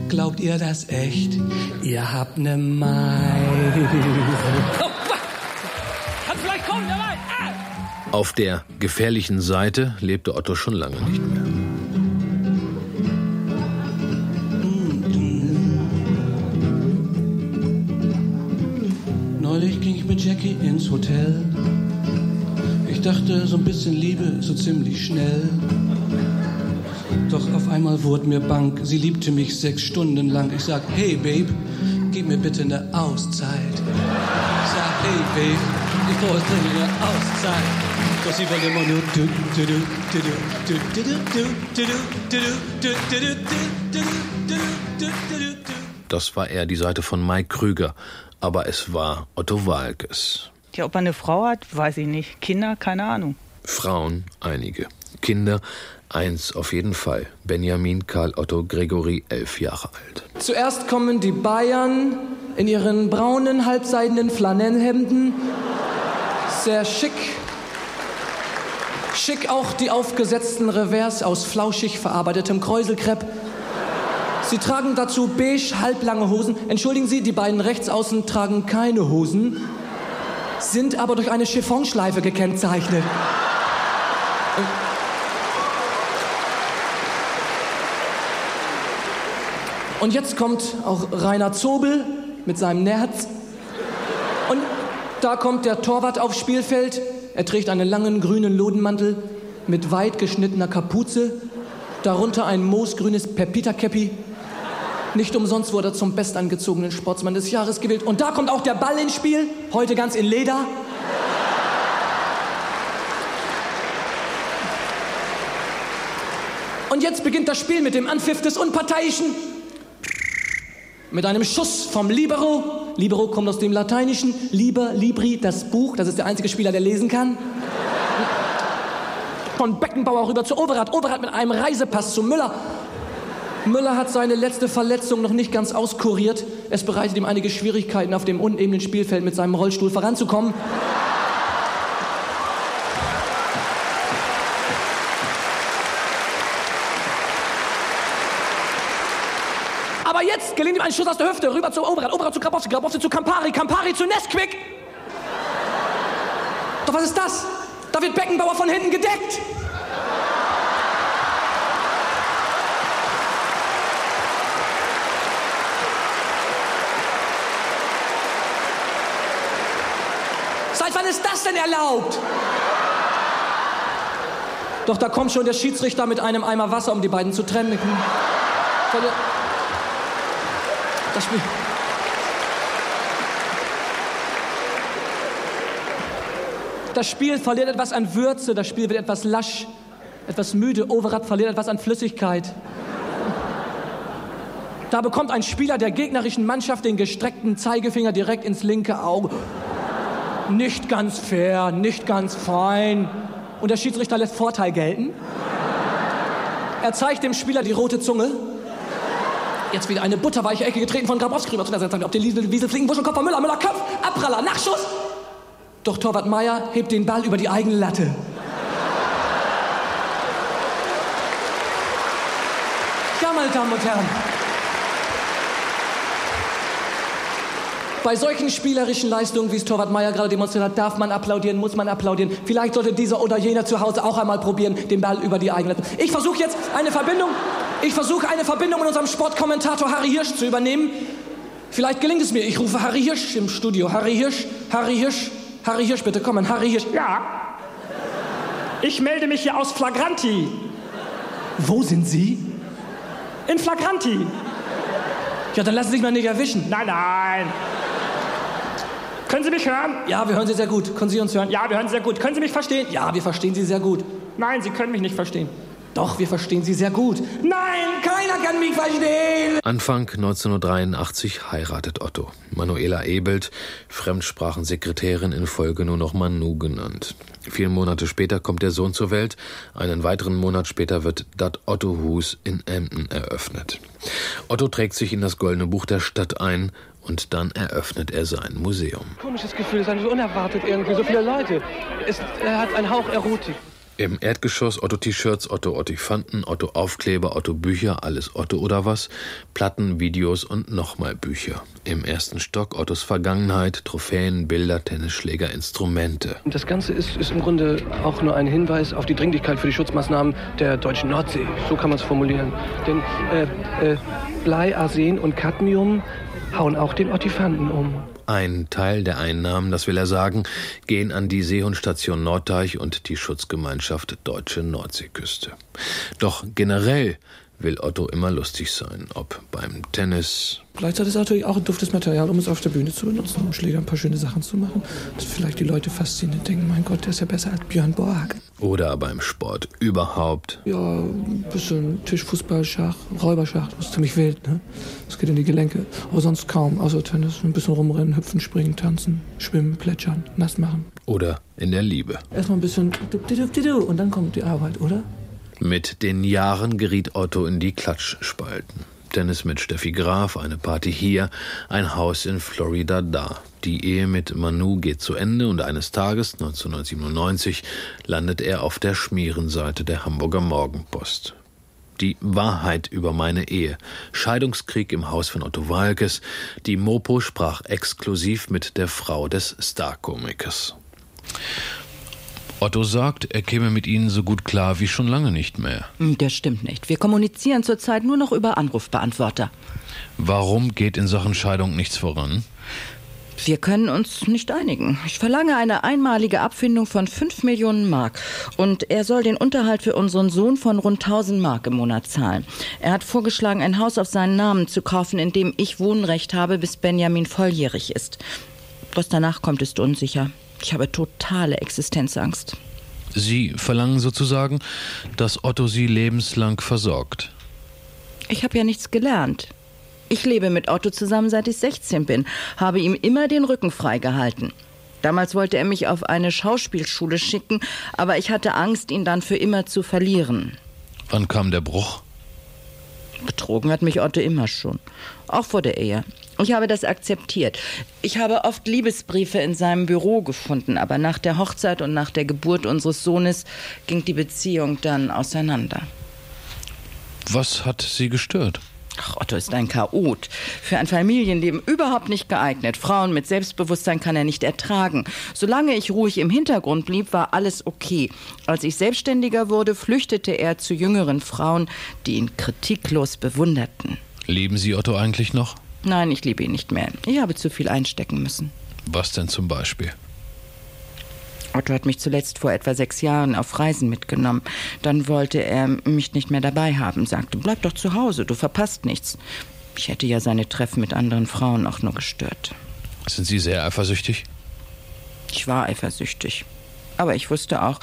Speaker 10: glaubt ihr das echt? Ihr habt ne [LAUGHS] Meise.
Speaker 19: Dabei.
Speaker 6: Auf der gefährlichen Seite lebte Otto schon lange nicht mehr.
Speaker 10: Ins Hotel. Ich dachte, so ein bisschen Liebe so ziemlich schnell. Doch auf einmal wurde mir bang, sie liebte mich sechs Stunden lang. Ich sag, hey Babe, gib mir bitte eine Auszeit. Ich sag, hey Babe, ich brauche dringend eine Auszeit. Doch sie wollte immer nur du, du, du, du, du, du, du, du, du, du,
Speaker 6: Das war eher die Seite von Mike Krüger, aber es war Otto Walkes.
Speaker 20: Ja, ob man eine Frau hat, weiß ich nicht. Kinder, keine Ahnung.
Speaker 6: Frauen einige. Kinder eins auf jeden Fall. Benjamin Karl Otto Gregory, elf Jahre alt.
Speaker 3: Zuerst kommen die Bayern in ihren braunen, halbseidenen Flanellhemden. Sehr schick. Schick auch die aufgesetzten Revers aus flauschig verarbeitetem Kräuselkrepp. Sie tragen dazu beige, halblange Hosen. Entschuldigen Sie, die beiden rechts außen tragen keine Hosen, sind aber durch eine Chiffonschleife gekennzeichnet. Und jetzt kommt auch Rainer Zobel mit seinem Nerz. Und da kommt der Torwart aufs Spielfeld. Er trägt einen langen grünen Lodenmantel mit weit geschnittener Kapuze, darunter ein moosgrünes Pepita-Käppi. Nicht umsonst wurde er zum bestangezogenen Sportsmann des Jahres gewählt. Und da kommt auch der Ball ins Spiel, heute ganz in Leder. Und jetzt beginnt das Spiel mit dem Anpfiff des Unparteiischen. Mit einem Schuss vom Libero. Libero kommt aus dem Lateinischen. Liber, Libri, das Buch. Das ist der einzige Spieler, der lesen kann. Von Beckenbauer rüber zu Overath. Overath mit einem Reisepass zu Müller. Müller hat seine letzte Verletzung noch nicht ganz auskuriert. Es bereitet ihm einige Schwierigkeiten, auf dem unebenen Spielfeld mit seinem Rollstuhl voranzukommen. Aber jetzt gelingt ihm ein Schuss aus der Hüfte, rüber zu Overath, Overath zu Grabowski, Grabowski zu Campari, Campari zu Nesquik. Doch was ist das? Da wird Beckenbauer von hinten gedeckt. Seit denn erlaubt? Doch da kommt schon der Schiedsrichter mit einem Eimer Wasser, um die beiden zu trennen. Das Spiel. Das Spiel verliert etwas an Würze, das Spiel wird etwas lasch, etwas müde. Overath verliert etwas an Flüssigkeit. Da bekommt ein Spieler der gegnerischen Mannschaft den gestreckten Zeigefinger direkt ins linke Auge. Nicht ganz fair, nicht ganz fein. Und der Schiedsrichter lässt Vorteil gelten. Er zeigt dem Spieler die rote Zunge. jetzt wieder eine butterweiche Ecke getreten von Grabowski zu der Seite. Ob den Wiesel, Wiesel fliegen, Wuschelkopf, Müller, Müller, Kopf, Abpraller, Nachschuss. Doch Torwart Meier hebt den Ball über die eigene Latte. Ja, meine Damen und Herren. Bei solchen spielerischen Leistungen, wie es Torwart Meier gerade demonstriert hat, darf man applaudieren, muss man applaudieren. Vielleicht sollte dieser oder jener zu Hause auch einmal probieren, den Ball über die eigene. Ich versuche jetzt eine Verbindung. Ich versuche eine Verbindung mit unserem Sportkommentator Harry Hirsch zu übernehmen. Vielleicht gelingt es mir. Ich rufe Harry Hirsch im Studio. Harry Hirsch, Harry Hirsch, Harry Hirsch, bitte kommen. Harry Hirsch.
Speaker 21: Ja. Ich melde mich hier aus Flagranti.
Speaker 3: Wo sind Sie?
Speaker 21: In Flagranti.
Speaker 3: Ja, dann lassen Sie sich mal nicht erwischen.
Speaker 21: Nein, nein. Können Sie mich hören?
Speaker 3: Ja, wir hören Sie sehr gut. Können Sie uns hören?
Speaker 21: Ja, wir hören Sie sehr gut. Können Sie mich verstehen?
Speaker 3: Ja, wir verstehen Sie sehr gut.
Speaker 21: Nein, Sie können mich nicht verstehen.
Speaker 3: Doch, wir verstehen Sie sehr gut.
Speaker 21: Nein, keiner kann mich verstehen.
Speaker 6: Anfang 1983 heiratet Otto. Manuela Ebelt, Fremdsprachensekretärin in Folge nur noch Manu genannt. Vier Monate später kommt der Sohn zur Welt. Einen weiteren Monat später wird Dat Otto Hus in Emden eröffnet. Otto trägt sich in das Goldene Buch der Stadt ein und dann eröffnet er sein Museum.
Speaker 16: Komisches Gefühl, es ist so unerwartet irgendwie, so viele Leute. Es er hat einen Hauch Erotik.
Speaker 6: Im Erdgeschoss Otto T-Shirts, Otto Ottifanten, Otto Aufkleber, Otto Bücher, alles Otto oder was, Platten, Videos und nochmal Bücher. Im ersten Stock Ottos Vergangenheit, Trophäen, Bilder, Tennisschläger, Instrumente.
Speaker 16: Und das Ganze ist, ist im Grunde auch nur ein Hinweis auf die Dringlichkeit für die Schutzmaßnahmen der deutschen Nordsee. So kann man es formulieren. Denn äh, äh, Blei, Arsen und Cadmium hauen auch den Ottifanten um.
Speaker 6: Ein Teil der Einnahmen, das will er sagen, gehen an die Seehundstation Norddeich und die Schutzgemeinschaft Deutsche Nordseeküste. Doch generell will Otto immer lustig sein, ob beim Tennis.
Speaker 16: Gleichzeitig ist es natürlich auch ein duftes Material, um es auf der Bühne zu benutzen, um Schläger ein paar schöne Sachen zu machen. Dass vielleicht die Leute fasziniert denken, mein Gott, der ist ja besser als Björn Borg.
Speaker 6: Oder beim Sport überhaupt.
Speaker 16: Ja, ein bisschen Tischfußball, Schach, Räuberschach, das ist ziemlich wild, ne? Das geht in die Gelenke. Aber sonst kaum, außer Tennis. Ein bisschen rumrennen, hüpfen, springen, tanzen, schwimmen, plätschern, nass machen.
Speaker 6: Oder in der Liebe.
Speaker 16: Erstmal ein bisschen und dann kommt die Arbeit, oder?
Speaker 6: Mit den Jahren geriet Otto in die Klatschspalten. Tennis mit Steffi Graf, eine Party hier, ein Haus in Florida da. Die Ehe mit Manu geht zu Ende und eines Tages, 1997, landet er auf der Schmierenseite der Hamburger Morgenpost. Die Wahrheit über meine Ehe. Scheidungskrieg im Haus von Otto Walkes. Die Mopo sprach exklusiv mit der Frau des Starkomikers. Otto sagt, er käme mit Ihnen so gut klar wie schon lange nicht mehr.
Speaker 22: Das stimmt nicht. Wir kommunizieren zurzeit nur noch über Anrufbeantworter.
Speaker 6: Warum geht in Sachen Scheidung nichts voran?
Speaker 22: Wir können uns nicht einigen. Ich verlange eine einmalige Abfindung von 5 Millionen Mark. Und er soll den Unterhalt für unseren Sohn von rund 1000 Mark im Monat zahlen. Er hat vorgeschlagen, ein Haus auf seinen Namen zu kaufen, in dem ich Wohnrecht habe, bis Benjamin volljährig ist. Was danach kommt, ist unsicher. Ich habe totale Existenzangst.
Speaker 6: Sie verlangen sozusagen, dass Otto Sie lebenslang versorgt.
Speaker 22: Ich habe ja nichts gelernt. Ich lebe mit Otto zusammen, seit ich 16 bin, habe ihm immer den Rücken freigehalten. Damals wollte er mich auf eine Schauspielschule schicken, aber ich hatte Angst, ihn dann für immer zu verlieren.
Speaker 6: Wann kam der Bruch?
Speaker 22: Betrogen hat mich Otto immer schon, auch vor der Ehe. Ich habe das akzeptiert. Ich habe oft Liebesbriefe in seinem Büro gefunden, aber nach der Hochzeit und nach der Geburt unseres Sohnes ging die Beziehung dann auseinander.
Speaker 6: Was hat Sie gestört?
Speaker 22: Ach, Otto ist ein Chaot. Für ein Familienleben überhaupt nicht geeignet. Frauen mit Selbstbewusstsein kann er nicht ertragen. Solange ich ruhig im Hintergrund blieb, war alles okay. Als ich selbstständiger wurde, flüchtete er zu jüngeren Frauen, die ihn kritiklos bewunderten.
Speaker 6: Lieben Sie Otto eigentlich noch?
Speaker 22: Nein, ich liebe ihn nicht mehr. Ich habe zu viel einstecken müssen.
Speaker 6: Was denn zum Beispiel?
Speaker 22: Otto hat mich zuletzt vor etwa sechs Jahren auf Reisen mitgenommen. Dann wollte er mich nicht mehr dabei haben, sagte, bleib doch zu Hause, du verpasst nichts. Ich hätte ja seine Treffen mit anderen Frauen auch nur gestört.
Speaker 6: Sind Sie sehr eifersüchtig?
Speaker 22: Ich war eifersüchtig. Aber ich wusste auch,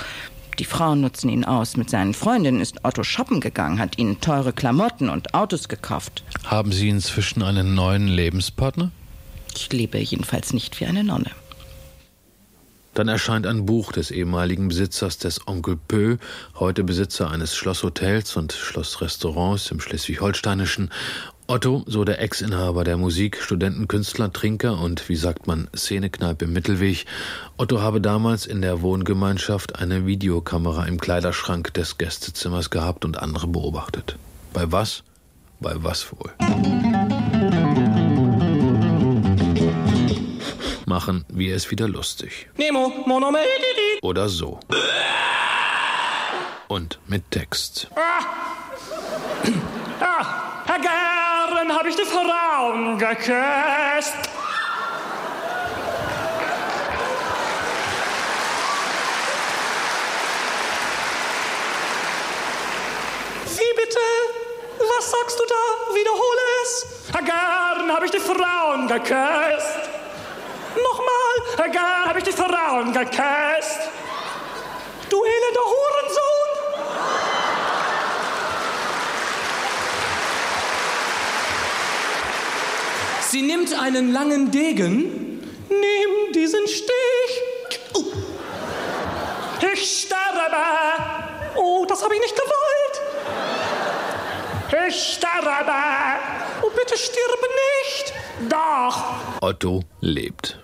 Speaker 22: die Frauen nutzen ihn aus. Mit seinen Freundinnen ist Otto shoppen gegangen, hat ihnen teure Klamotten und Autos gekauft.
Speaker 6: Haben Sie inzwischen einen neuen Lebenspartner?
Speaker 22: Ich lebe jedenfalls nicht wie eine Nonne.
Speaker 6: Dann erscheint ein Buch des ehemaligen Besitzers des Onkel Pö, heute Besitzer eines Schlosshotels und Schlossrestaurants im Schleswig-Holsteinischen. Otto, so der Ex-Inhaber der Musik, Studentenkünstler, Trinker und, wie sagt man, Szenekneipe im Mittelweg, Otto habe damals in der Wohngemeinschaft eine Videokamera im Kleiderschrank des Gästezimmers gehabt und andere beobachtet. Bei was? Bei was wohl? Machen wir es wieder lustig.
Speaker 21: Nemo, Monomedi.
Speaker 6: Oder so. Und mit Text.
Speaker 21: Ah. ah, Herr gern habe ich die Frauen geküsst. Wie bitte? Was sagst du da? Wiederhole es. Herr gern habe ich die Frauen geküsst. Nochmal, Herr gern habe ich die Frauen geküsst. Du elender Hurensohn. Sie nimmt einen langen Degen. Nimm diesen Stich. Oh. Ich sterbe. Oh, das habe ich nicht gewollt. Ich sterbe. Oh, bitte stirb nicht. Doch.
Speaker 6: Otto lebt.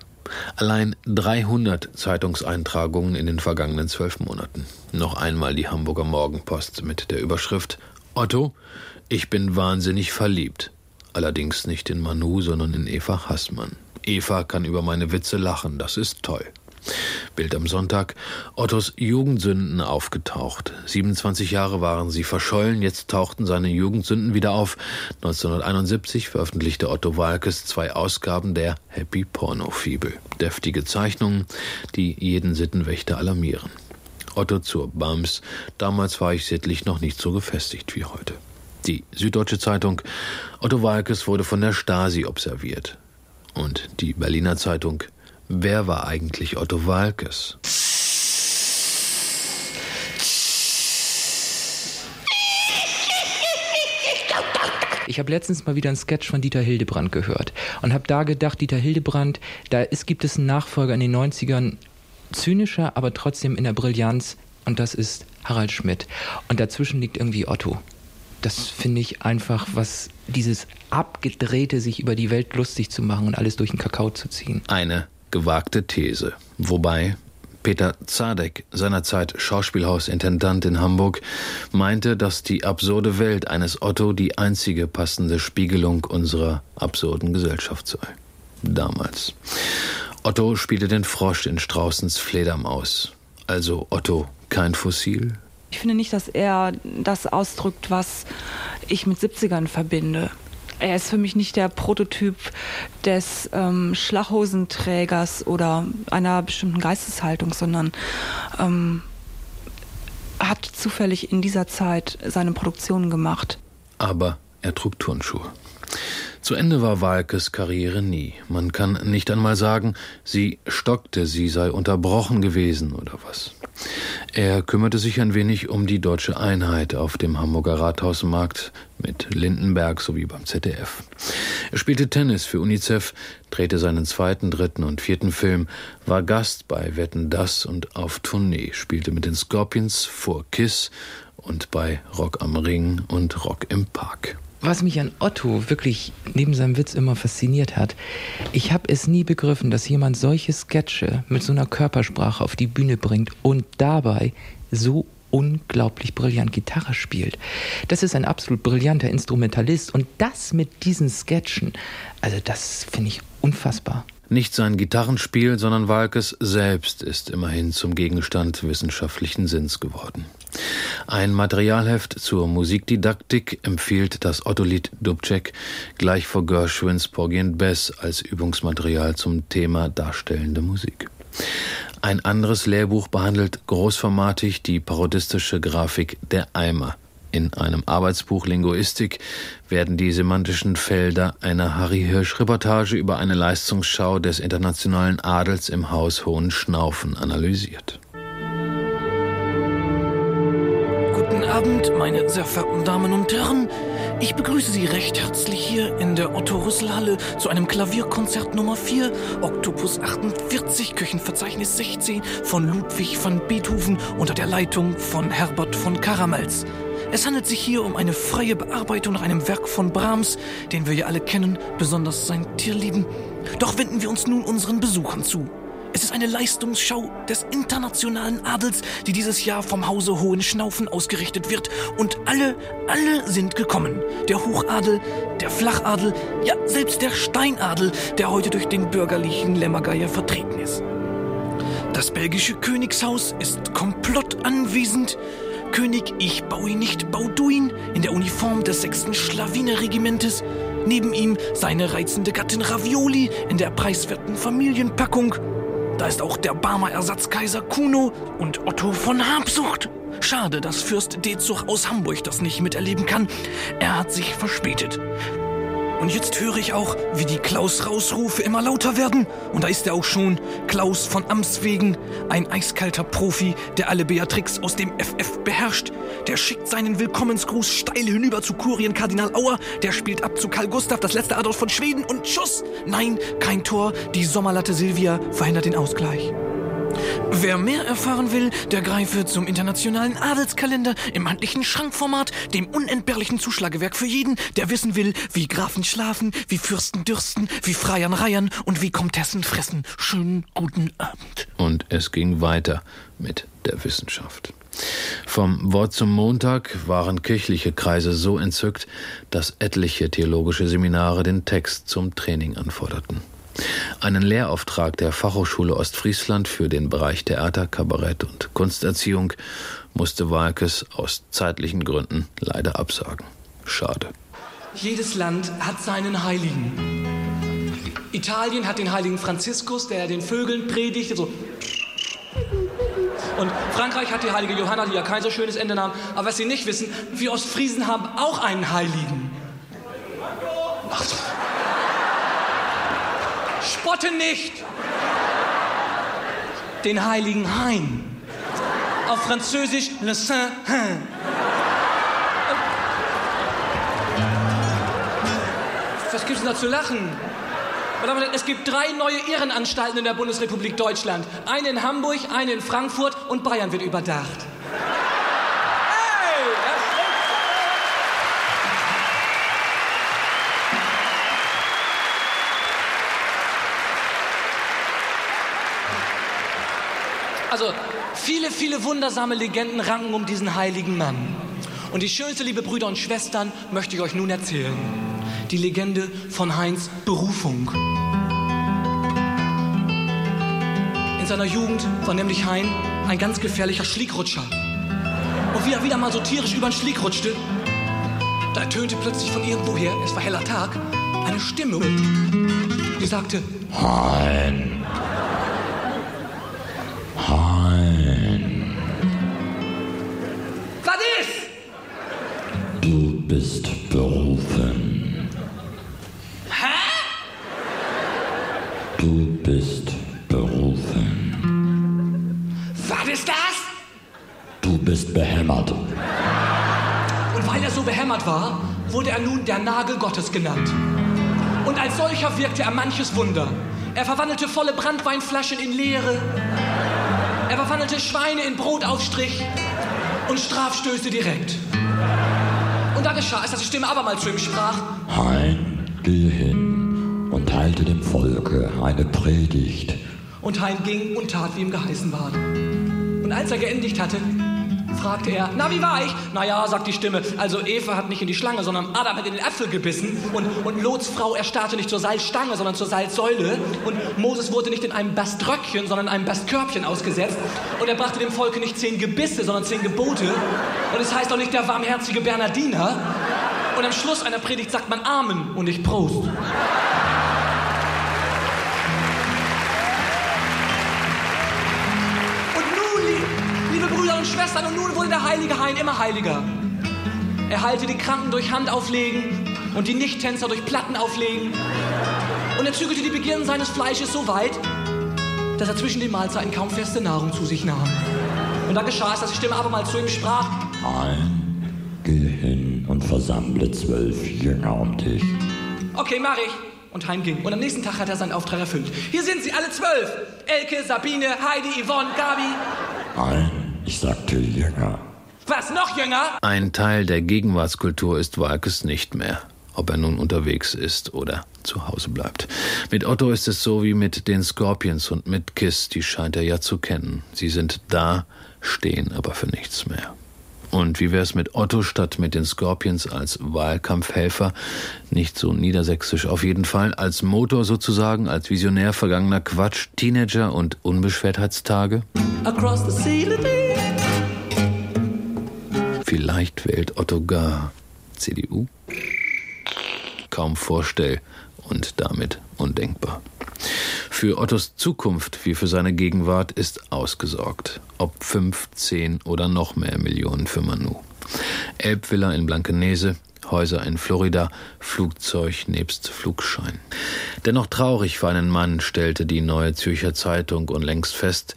Speaker 6: Allein 300 Zeitungseintragungen in den vergangenen zwölf Monaten. Noch einmal die Hamburger Morgenpost mit der Überschrift Otto, ich bin wahnsinnig verliebt. Allerdings nicht in Manu, sondern in Eva Hassmann. Eva kann über meine Witze lachen, das ist toll. Bild am Sonntag. Ottos Jugendsünden aufgetaucht. 27 Jahre waren sie verschollen, jetzt tauchten seine Jugendsünden wieder auf. 1971 veröffentlichte Otto Walkes zwei Ausgaben der Happy Porno Fibel. Deftige Zeichnungen, die jeden Sittenwächter alarmieren. Otto zur Bams. Damals war ich sittlich noch nicht so gefestigt wie heute. Die Süddeutsche Zeitung. Otto Walkes wurde von der Stasi observiert. Und die Berliner Zeitung. Wer war eigentlich Otto Walkes?
Speaker 5: Ich habe letztens mal wieder einen Sketch von Dieter Hildebrand gehört und habe da gedacht, Dieter Hildebrand, da ist, gibt es einen Nachfolger in den 90ern, zynischer, aber trotzdem in der Brillanz und das ist Harald Schmidt. Und dazwischen liegt irgendwie Otto. Das finde ich einfach, was dieses abgedrehte, sich über die Welt lustig zu machen und alles durch den Kakao zu ziehen.
Speaker 6: Eine gewagte These. Wobei Peter Zadek, seinerzeit Schauspielhausintendant in Hamburg, meinte, dass die absurde Welt eines Otto die einzige passende Spiegelung unserer absurden Gesellschaft sei. Damals. Otto spielte den Frosch in Straußens Fledermaus. Also Otto kein Fossil?
Speaker 9: Ich finde nicht, dass er das ausdrückt, was ich mit 70ern verbinde. Er ist für mich nicht der Prototyp des ähm, Schlachhosenträgers oder einer bestimmten Geisteshaltung, sondern ähm, hat zufällig in dieser Zeit seine Produktionen gemacht.
Speaker 6: Aber er trug Turnschuhe. Zu Ende war Walkes Karriere nie. Man kann nicht einmal sagen, sie stockte, sie sei unterbrochen gewesen oder was. Er kümmerte sich ein wenig um die deutsche Einheit auf dem Hamburger Rathausmarkt mit Lindenberg sowie beim ZDF. Er spielte Tennis für UNICEF, drehte seinen zweiten, dritten und vierten Film, war Gast bei Wetten Das und auf Tournee, spielte mit den Scorpions vor Kiss und bei Rock am Ring und Rock im Park.
Speaker 5: Was mich an Otto wirklich neben seinem Witz immer fasziniert hat, ich habe es nie begriffen, dass jemand solche Sketche mit so einer Körpersprache auf die Bühne bringt und dabei so unglaublich brillant Gitarre spielt. Das ist ein absolut brillanter Instrumentalist und das mit diesen Sketchen, also das finde ich unfassbar.
Speaker 6: Nicht sein Gitarrenspiel, sondern Walkes selbst ist immerhin zum Gegenstand wissenschaftlichen Sinns geworden. Ein Materialheft zur Musikdidaktik empfiehlt das Ottolied Dubček gleich vor Gershwins Porgy and Bess als Übungsmaterial zum Thema darstellende Musik. Ein anderes Lehrbuch behandelt großformatig die parodistische Grafik Der Eimer in einem Arbeitsbuch Linguistik werden die semantischen Felder einer Harry Hirsch-Reportage über eine Leistungsschau des internationalen Adels im Haus Hohenschnaufen analysiert.
Speaker 16: Guten Abend, meine sehr verehrten Damen und Herren. Ich begrüße Sie recht herzlich hier in der Otto-Rüssel-Halle zu einem Klavierkonzert Nummer 4, Oktopus 48, Küchenverzeichnis 16 von Ludwig van Beethoven unter der Leitung von Herbert von Karamels. Es handelt sich hier um eine freie Bearbeitung nach einem Werk von Brahms, den wir ja alle kennen, besonders sein Tierlieben. Doch wenden wir uns nun unseren Besuchern zu. Es ist eine Leistungsschau des internationalen Adels, die dieses Jahr vom Hause Hohenschnaufen ausgerichtet wird. Und alle, alle sind gekommen. Der Hochadel, der Flachadel, ja selbst der Steinadel, der heute durch den bürgerlichen Lämmergeier vertreten ist. Das belgische Königshaus ist komplott anwesend. König Ich baue nicht, bau du ihn, in der Uniform des 6. Schlawinerregimentes. Neben ihm seine reizende Gattin Ravioli in der preiswerten Familienpackung. Da ist auch der Barmer Ersatzkaiser Kuno und Otto von Habsucht. Schade, dass Fürst Dezug aus Hamburg das nicht miterleben kann. Er hat sich verspätet. Und jetzt höre ich auch, wie die Klaus-Raus-Rufe immer lauter werden. Und da ist er auch schon, Klaus von Amtswegen, ein eiskalter Profi, der alle Beatrix aus dem FF beherrscht. Der schickt seinen Willkommensgruß steil hinüber zu Kurien Kardinal Auer. Der spielt ab zu Karl Gustav, das letzte Adolf von Schweden und Schuss. Nein, kein Tor. Die Sommerlatte Silvia verhindert den Ausgleich. Wer mehr erfahren will, der greife zum internationalen Adelskalender im handlichen Schrankformat, dem unentbehrlichen Zuschlagewerk für jeden, der wissen will, wie Grafen schlafen, wie Fürsten dürsten, wie Freiern reiern und wie Komtessen fressen. Schönen guten Abend.
Speaker 6: Und es ging weiter mit der Wissenschaft. Vom Wort zum Montag waren kirchliche Kreise so entzückt, dass etliche theologische Seminare den Text zum Training anforderten. Einen Lehrauftrag der Fachhochschule Ostfriesland für den Bereich Theater, Kabarett und Kunsterziehung musste Walkes aus zeitlichen Gründen leider absagen. Schade.
Speaker 3: Jedes Land hat seinen Heiligen. Italien hat den heiligen Franziskus, der den Vögeln predigt. So. Und Frankreich hat die heilige Johanna, die ja kein so schönes Ende nahm. Aber was Sie nicht wissen, wir Ostfriesen haben auch einen Heiligen. Spotte nicht! Den heiligen Hein. Auf Französisch Le Saint-Hein. Was gibt's denn da zu lachen? Es gibt drei neue Irrenanstalten in der Bundesrepublik Deutschland. Eine in Hamburg, eine in Frankfurt und Bayern wird überdacht. Also viele, viele wundersame Legenden ranken um diesen heiligen Mann. Und die schönste, liebe Brüder und Schwestern, möchte ich euch nun erzählen. Die Legende von Heinz Berufung. In seiner Jugend war nämlich Hein ein ganz gefährlicher Schlickrutscher. Und wie er wieder mal so tierisch über den Schlick rutschte, da ertönte plötzlich von irgendwoher, es war heller Tag, eine Stimme, die sagte,
Speaker 4: Hein. Bist berufen.
Speaker 3: Hä?
Speaker 4: Du bist berufen.
Speaker 3: Was ist das?
Speaker 4: Du bist behämmert.
Speaker 3: Und weil er so behämmert war, wurde er nun der Nagel Gottes genannt. Und als solcher wirkte er manches Wunder. Er verwandelte volle Brandweinflaschen in leere. Er verwandelte Schweine in Brotaufstrich und Strafstöße direkt. Und da geschah es, dass die Stimme abermals zu ihm sprach.
Speaker 4: Hein, gehe hin und halte dem Volke eine Predigt.
Speaker 3: Und Hein ging und tat, wie ihm geheißen war. Und als er geendigt hatte, fragte er, na, wie war ich? Naja, sagt die Stimme, also Eva hat nicht in die Schlange, sondern Adam hat in den Apfel gebissen. Und, und Lots Frau erstarrte nicht zur Salzstange, sondern zur Salzsäule. Und Moses wurde nicht in einem Baströckchen, sondern in einem Bastkörbchen ausgesetzt. Und er brachte dem Volke nicht zehn Gebisse, sondern zehn Gebote. Und es heißt auch nicht der warmherzige Bernardiner. Und am Schluss einer Predigt sagt man Amen und nicht Prost. Und Schwestern, und nun wurde der heilige Hein immer heiliger. Er heilte die Kranken durch Handauflegen und die Nichttänzer durch Platten auflegen. Und er zügelte die Begierden seines Fleisches so weit, dass er zwischen den Mahlzeiten kaum feste Nahrung zu sich nahm. Und da geschah es, dass die Stimme abermals zu ihm sprach,
Speaker 4: Hein, gehe hin und versammle zwölf Jünger um dich.
Speaker 3: okay, mach ich. Und Hein ging. Und am nächsten Tag hat er seinen Auftrag erfüllt. Hier sind sie, alle zwölf. Elke, Sabine, Heidi, Yvonne, Gabi.
Speaker 4: Hein, ich sagte Jünger.
Speaker 19: Was, noch jünger?
Speaker 6: Ein Teil der Gegenwartskultur ist Walkes nicht mehr, ob er nun unterwegs ist oder zu Hause bleibt. Mit Otto ist es so wie mit den Scorpions und mit Kiss, die scheint er ja zu kennen. Sie sind da, stehen aber für nichts mehr. Und wie wär's mit Otto statt mit den Scorpions als Wahlkampfhelfer? Nicht so niedersächsisch auf jeden Fall, als Motor sozusagen, als Visionär vergangener Quatsch, Teenager und Unbeschwertheitstage?
Speaker 10: Across the ceiling.
Speaker 6: Vielleicht wählt Otto gar CDU? Kaum vorstell und damit undenkbar. Für Ottos Zukunft wie für seine Gegenwart ist ausgesorgt. Ob fünf, zehn oder noch mehr Millionen für Manu. Elbvilla in Blankenese, Häuser in Florida, Flugzeug nebst Flugschein. Dennoch traurig für einen Mann stellte die Neue Zürcher Zeitung unlängst fest,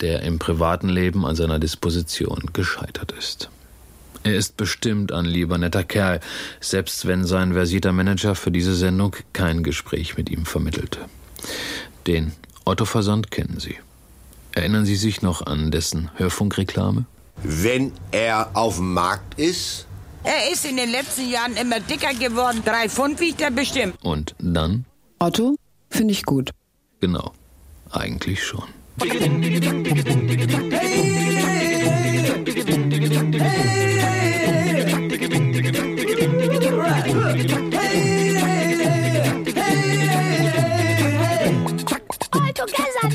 Speaker 6: der im privaten Leben an seiner Disposition gescheitert ist. Er ist bestimmt ein lieber netter Kerl, selbst wenn sein versierter Manager für diese Sendung kein Gespräch mit ihm vermittelte. Den Otto Versand kennen Sie. Erinnern Sie sich noch an dessen Hörfunkreklame?
Speaker 23: Wenn er auf dem Markt ist?
Speaker 24: Er ist in den letzten Jahren immer dicker geworden. Drei Pfund wiegt er bestimmt.
Speaker 6: Und dann?
Speaker 25: Otto, finde ich gut.
Speaker 6: Genau, eigentlich schon.
Speaker 10: All
Speaker 4: Ik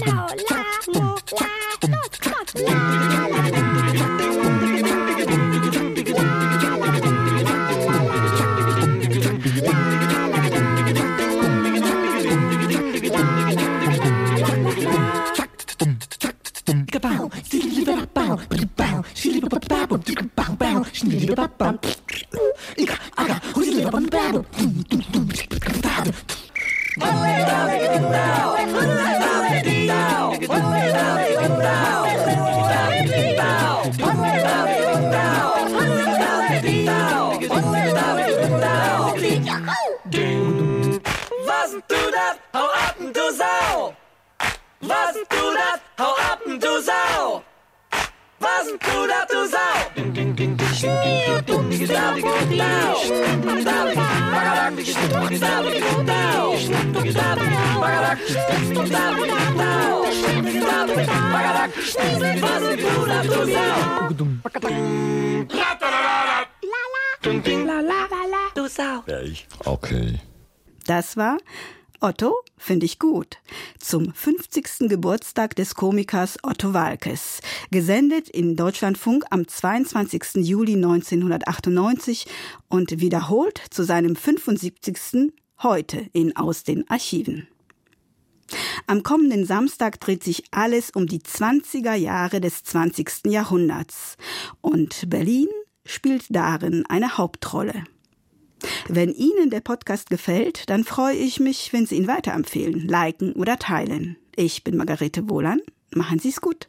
Speaker 4: heb al,
Speaker 2: Das war Otto finde ich gut. Zum 50. Geburtstag des Komikers Otto Walkes. Gesendet in Deutschlandfunk am 22. Juli 1998 und wiederholt zu seinem 75. heute in Aus den Archiven. Am kommenden Samstag dreht sich alles um die 20er Jahre des 20. Jahrhunderts. Und Berlin spielt darin eine Hauptrolle. Wenn Ihnen der Podcast gefällt, dann freue ich mich, wenn Sie ihn weiterempfehlen, liken oder teilen. Ich bin Margarete Wohlan. Machen Sie es gut.